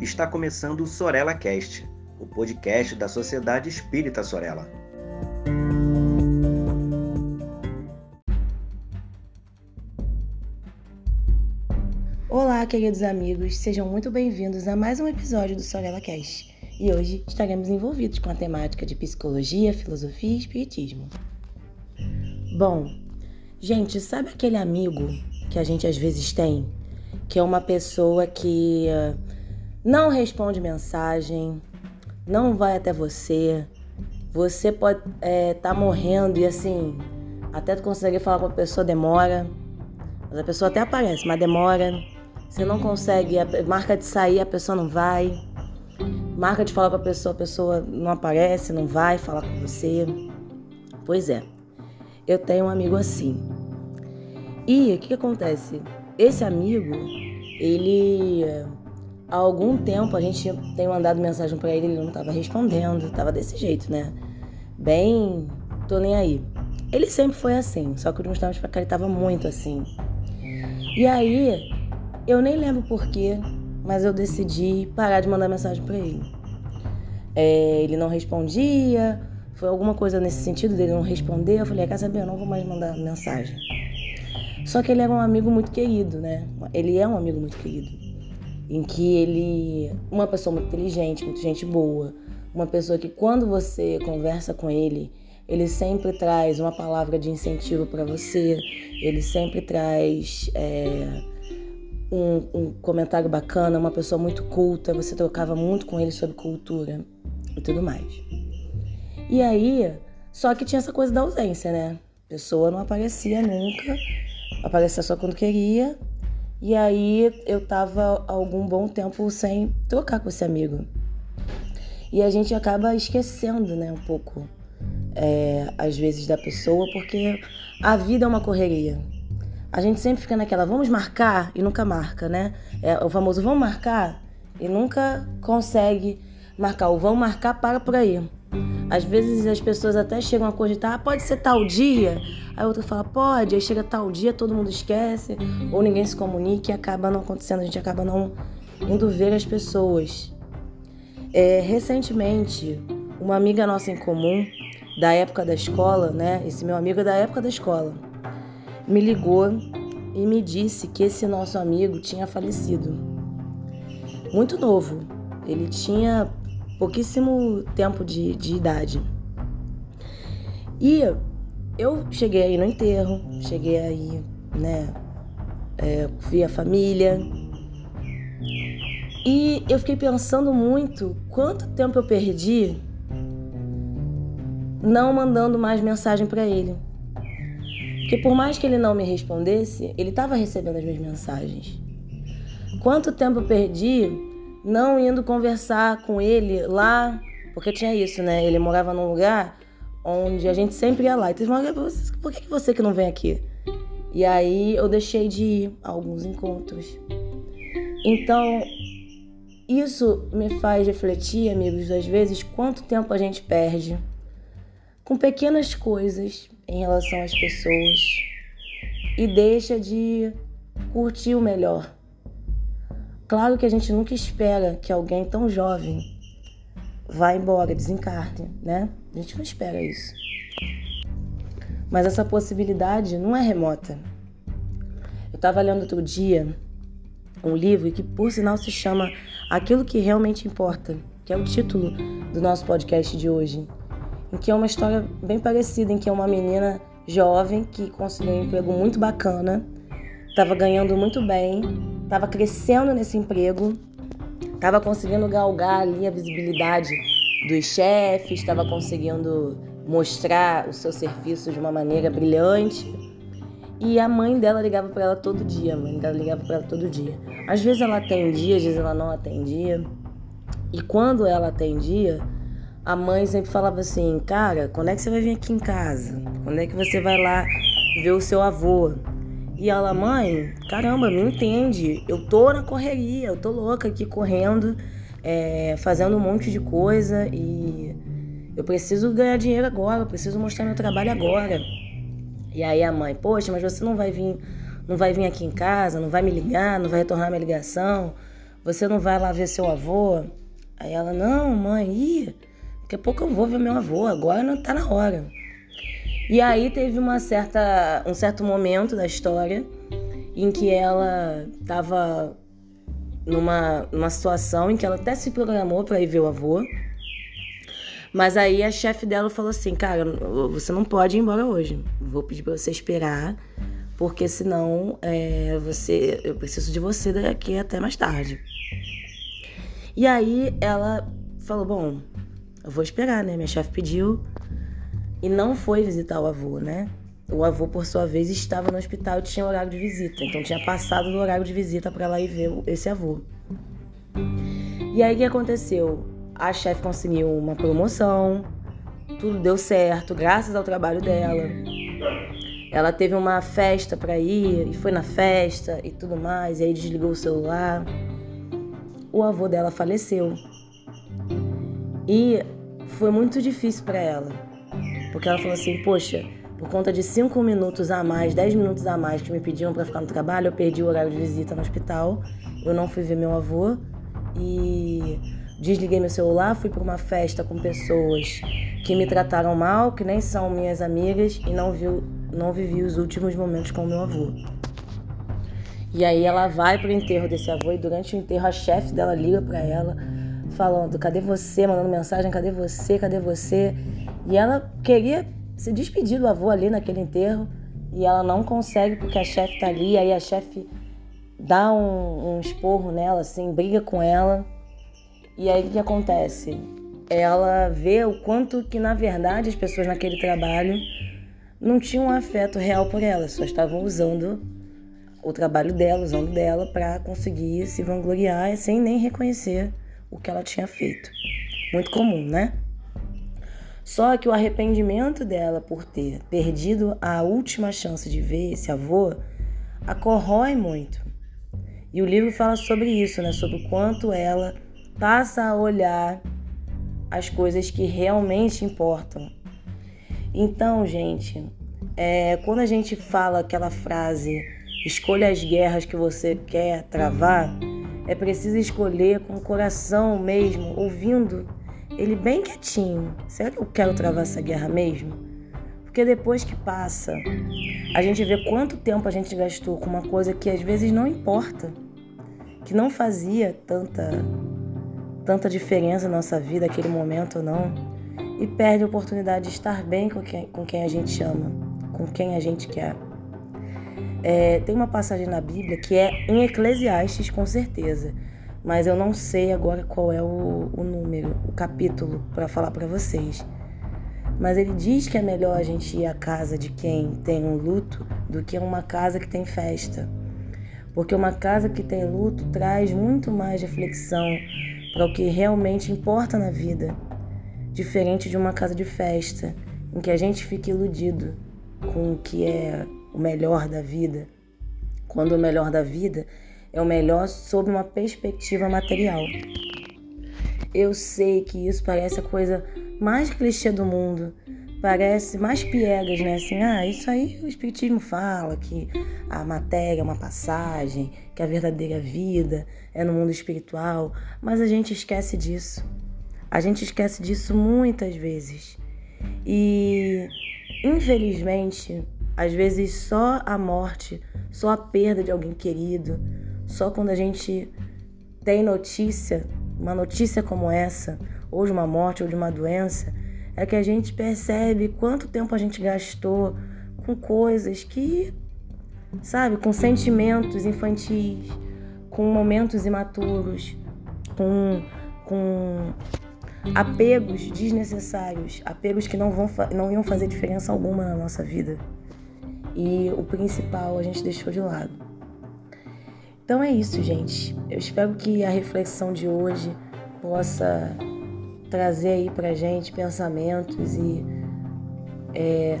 está começando o Sorella Cast, o podcast da Sociedade Espírita Sorella. Olá, queridos amigos, sejam muito bem-vindos a mais um episódio do Sorella Cast. E hoje estaremos envolvidos com a temática de psicologia, filosofia e espiritismo. Bom, gente, sabe aquele amigo que a gente às vezes tem, que é uma pessoa que uh, não responde mensagem, não vai até você, você pode estar é, tá morrendo e assim, até conseguir falar com a pessoa demora, mas a pessoa até aparece, mas demora. Você não consegue, marca de sair, a pessoa não vai. Marca de falar com a pessoa, a pessoa não aparece, não vai falar com você. Pois é, eu tenho um amigo assim. E o que, que acontece? Esse amigo, ele há algum tempo a gente tem mandado mensagem para ele, ele não estava respondendo, estava desse jeito, né? Bem, tô nem aí. Ele sempre foi assim, só que de uns tempos pra cá ele tava muito assim. E aí, eu nem lembro porquê, mas eu decidi parar de mandar mensagem para ele. É, ele não respondia, foi alguma coisa nesse sentido dele não responder. Eu falei, quer saber, eu não vou mais mandar mensagem. Só que ele era um amigo muito querido, né? Ele é um amigo muito querido. Em que ele. Uma pessoa muito inteligente, muito gente boa. Uma pessoa que quando você conversa com ele, ele sempre traz uma palavra de incentivo para você. Ele sempre traz. É, um, um, comentário bacana, uma pessoa muito culta, você trocava muito com ele sobre cultura e tudo mais. E aí, só que tinha essa coisa da ausência, né? A pessoa não aparecia nunca aparecia só quando queria. E aí eu tava algum bom tempo sem trocar com esse amigo. E a gente acaba esquecendo, né, um pouco, é, às vezes, da pessoa, porque a vida é uma correria. A gente sempre fica naquela, vamos marcar e nunca marca, né? É o famoso vamos marcar e nunca consegue marcar. O vamos marcar para por aí. Às vezes as pessoas até chegam a cogitar, ah, pode ser tal dia. Aí outra fala, pode. Aí chega tal dia, todo mundo esquece, ou ninguém se comunica e acaba não acontecendo, a gente acaba não indo ver as pessoas. É, recentemente, uma amiga nossa em comum, da época da escola, né? Esse meu amigo é da época da escola, me ligou e me disse que esse nosso amigo tinha falecido. Muito novo. Ele tinha pouquíssimo tempo de, de idade. E eu cheguei aí no enterro, cheguei aí, né? É, vi a família. E eu fiquei pensando muito quanto tempo eu perdi não mandando mais mensagem para ele. Porque por mais que ele não me respondesse, ele estava recebendo as minhas mensagens. Quanto tempo eu perdi não indo conversar com ele lá, porque tinha isso, né? Ele morava num lugar onde a gente sempre ia lá. E teve uma por que você que não vem aqui? E aí eu deixei de ir a alguns encontros. Então, isso me faz refletir, amigos, às vezes, quanto tempo a gente perde com pequenas coisas em relação às pessoas e deixa de curtir o melhor Claro que a gente nunca espera que alguém tão jovem vá embora, desencarne, né? A gente não espera isso. Mas essa possibilidade não é remota. Eu estava lendo outro dia um livro que, por sinal, se chama Aquilo que Realmente Importa, que é o título do nosso podcast de hoje, em que é uma história bem parecida, em que é uma menina jovem que conseguiu um emprego muito bacana, estava ganhando muito bem estava crescendo nesse emprego, estava conseguindo galgar ali a visibilidade dos chefes, estava conseguindo mostrar o seu serviço de uma maneira brilhante. E a mãe dela ligava para ela todo dia, a mãe dela ligava para ela todo dia. Às vezes ela atendia, às vezes ela não atendia. E quando ela atendia, a mãe sempre falava assim: Cara, quando é que você vai vir aqui em casa? Quando é que você vai lá ver o seu avô? E ela, mãe, caramba, me entende. Eu tô na correria, eu tô louca aqui correndo, é, fazendo um monte de coisa e eu preciso ganhar dinheiro agora, eu preciso mostrar meu trabalho agora. E aí a mãe, poxa, mas você não vai vir, não vai vir aqui em casa, não vai me ligar, não vai retornar minha ligação, você não vai lá ver seu avô? Aí ela, não, mãe, ih, daqui a pouco eu vou ver meu avô, agora não tá na hora. E aí teve uma certa, um certo momento da história em que ela estava numa, numa situação em que ela até se programou para ir ver o avô. Mas aí a chefe dela falou assim: Cara, você não pode ir embora hoje. Vou pedir para você esperar, porque senão é, você, eu preciso de você daqui até mais tarde. E aí ela falou: Bom, eu vou esperar, né? Minha chefe pediu e não foi visitar o avô, né? O avô, por sua vez, estava no hospital e tinha horário de visita. Então tinha passado do horário de visita para lá ir ver esse avô. E aí o que aconteceu? A chefe conseguiu uma promoção, tudo deu certo, graças ao trabalho dela. Ela teve uma festa para ir e foi na festa e tudo mais, e aí desligou o celular. O avô dela faleceu. E foi muito difícil para ela porque ela falou assim: Poxa, por conta de cinco minutos a mais, dez minutos a mais que me pediam para ficar no trabalho, eu perdi o horário de visita no hospital. Eu não fui ver meu avô e desliguei meu celular, fui para uma festa com pessoas que me trataram mal, que nem são minhas amigas e não viu, não vivi os últimos momentos com meu avô. E aí ela vai pro enterro desse avô e durante o enterro a chefe dela liga para ela falando: "Cadê você?", mandando mensagem: "Cadê você? Cadê você?". E ela queria se despedir do avô ali naquele enterro e ela não consegue porque a chefe tá ali, aí a chefe dá um, um esporro nela, assim, briga com ela. E aí o que acontece? Ela vê o quanto que na verdade as pessoas naquele trabalho não tinham um afeto real por ela, só estavam usando o trabalho dela, usando dela para conseguir se vangloriar sem nem reconhecer o que ela tinha feito. Muito comum, né? Só que o arrependimento dela por ter perdido a última chance de ver esse avô a corrói muito. E o livro fala sobre isso, né? Sobre o quanto ela passa a olhar as coisas que realmente importam. Então, gente, é, quando a gente fala aquela frase escolha as guerras que você quer travar, é preciso escolher com o coração mesmo, ouvindo ele bem quietinho. Será que eu quero travar essa guerra mesmo? Porque depois que passa, a gente vê quanto tempo a gente gastou com uma coisa que às vezes não importa, que não fazia tanta tanta diferença na nossa vida aquele momento ou não, e perde a oportunidade de estar bem com quem, com quem a gente ama, com quem a gente quer. É, tem uma passagem na Bíblia que é em Eclesiastes, com certeza, mas eu não sei agora qual é o, o número, o capítulo para falar para vocês. Mas ele diz que é melhor a gente ir à casa de quem tem um luto do que uma casa que tem festa. Porque uma casa que tem luto traz muito mais reflexão para o que realmente importa na vida, diferente de uma casa de festa, em que a gente fica iludido com o que é o melhor da vida, quando o melhor da vida é o melhor sob uma perspectiva material. Eu sei que isso parece a coisa mais clichê do mundo, parece mais piegas, né? Assim, ah, isso aí o Espiritismo fala que a matéria é uma passagem, que a verdadeira vida é no mundo espiritual, mas a gente esquece disso. A gente esquece disso muitas vezes. E, infelizmente, às vezes só a morte, só a perda de alguém querido, só quando a gente tem notícia, uma notícia como essa, ou de uma morte ou de uma doença, é que a gente percebe quanto tempo a gente gastou com coisas que, sabe, com sentimentos infantis, com momentos imaturos, com, com apegos desnecessários, apegos que não, vão, não iam fazer diferença alguma na nossa vida. E o principal a gente deixou de lado. Então é isso, gente. Eu espero que a reflexão de hoje possa trazer aí pra gente pensamentos e é,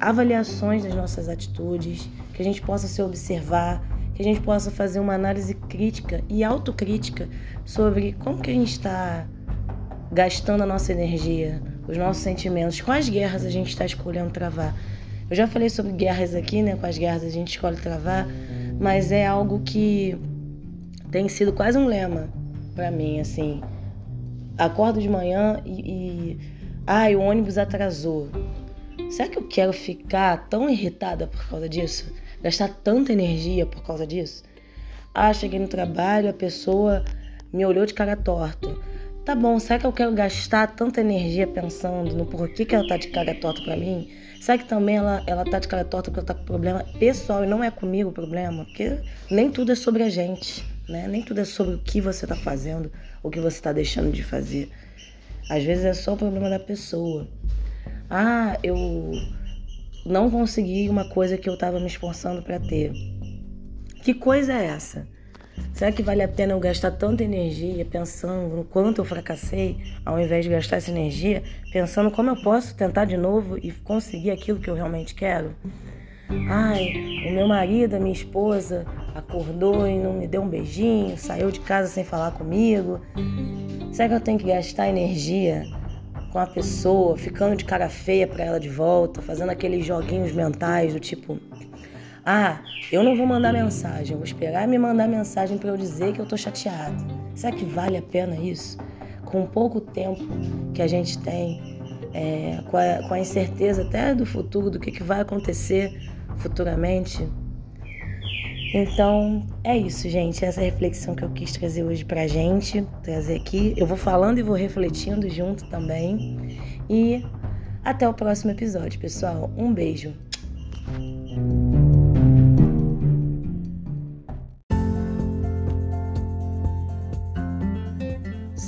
avaliações das nossas atitudes, que a gente possa se observar, que a gente possa fazer uma análise crítica e autocrítica sobre como que a gente está gastando a nossa energia, os nossos sentimentos, quais guerras a gente está escolhendo travar. Eu já falei sobre guerras aqui, né? Quais guerras a gente escolhe travar mas é algo que tem sido quase um lema para mim, assim. Acordo de manhã e, e. Ai, o ônibus atrasou. Será que eu quero ficar tão irritada por causa disso? Gastar tanta energia por causa disso? Ah, cheguei no trabalho, a pessoa me olhou de cara torta. Tá bom, será que eu quero gastar tanta energia pensando no porquê que ela tá de cara torta pra mim? Será que também ela, ela tá de cara torta porque ela tá com problema pessoal e não é comigo o problema? Porque nem tudo é sobre a gente, né? Nem tudo é sobre o que você tá fazendo, o que você tá deixando de fazer. Às vezes é só o problema da pessoa. Ah, eu não consegui uma coisa que eu estava me esforçando para ter. Que coisa é essa? Será que vale a pena eu gastar tanta energia pensando no quanto eu fracassei, ao invés de gastar essa energia pensando como eu posso tentar de novo e conseguir aquilo que eu realmente quero? Ai, o meu marido, a minha esposa, acordou e não me deu um beijinho, saiu de casa sem falar comigo. Será que eu tenho que gastar energia com a pessoa, ficando de cara feia para ela de volta, fazendo aqueles joguinhos mentais do tipo: ah, eu não vou mandar mensagem, eu vou esperar me mandar mensagem para eu dizer que eu tô chateado. Será que vale a pena isso? Com pouco tempo que a gente tem, é, com, a, com, a, incerteza até do futuro, do que, que vai acontecer futuramente. Então, é isso, gente. Essa é reflexão que eu quis trazer hoje pra gente, trazer aqui. Eu vou falando e vou refletindo junto também. E até o próximo episódio, pessoal. Um beijo.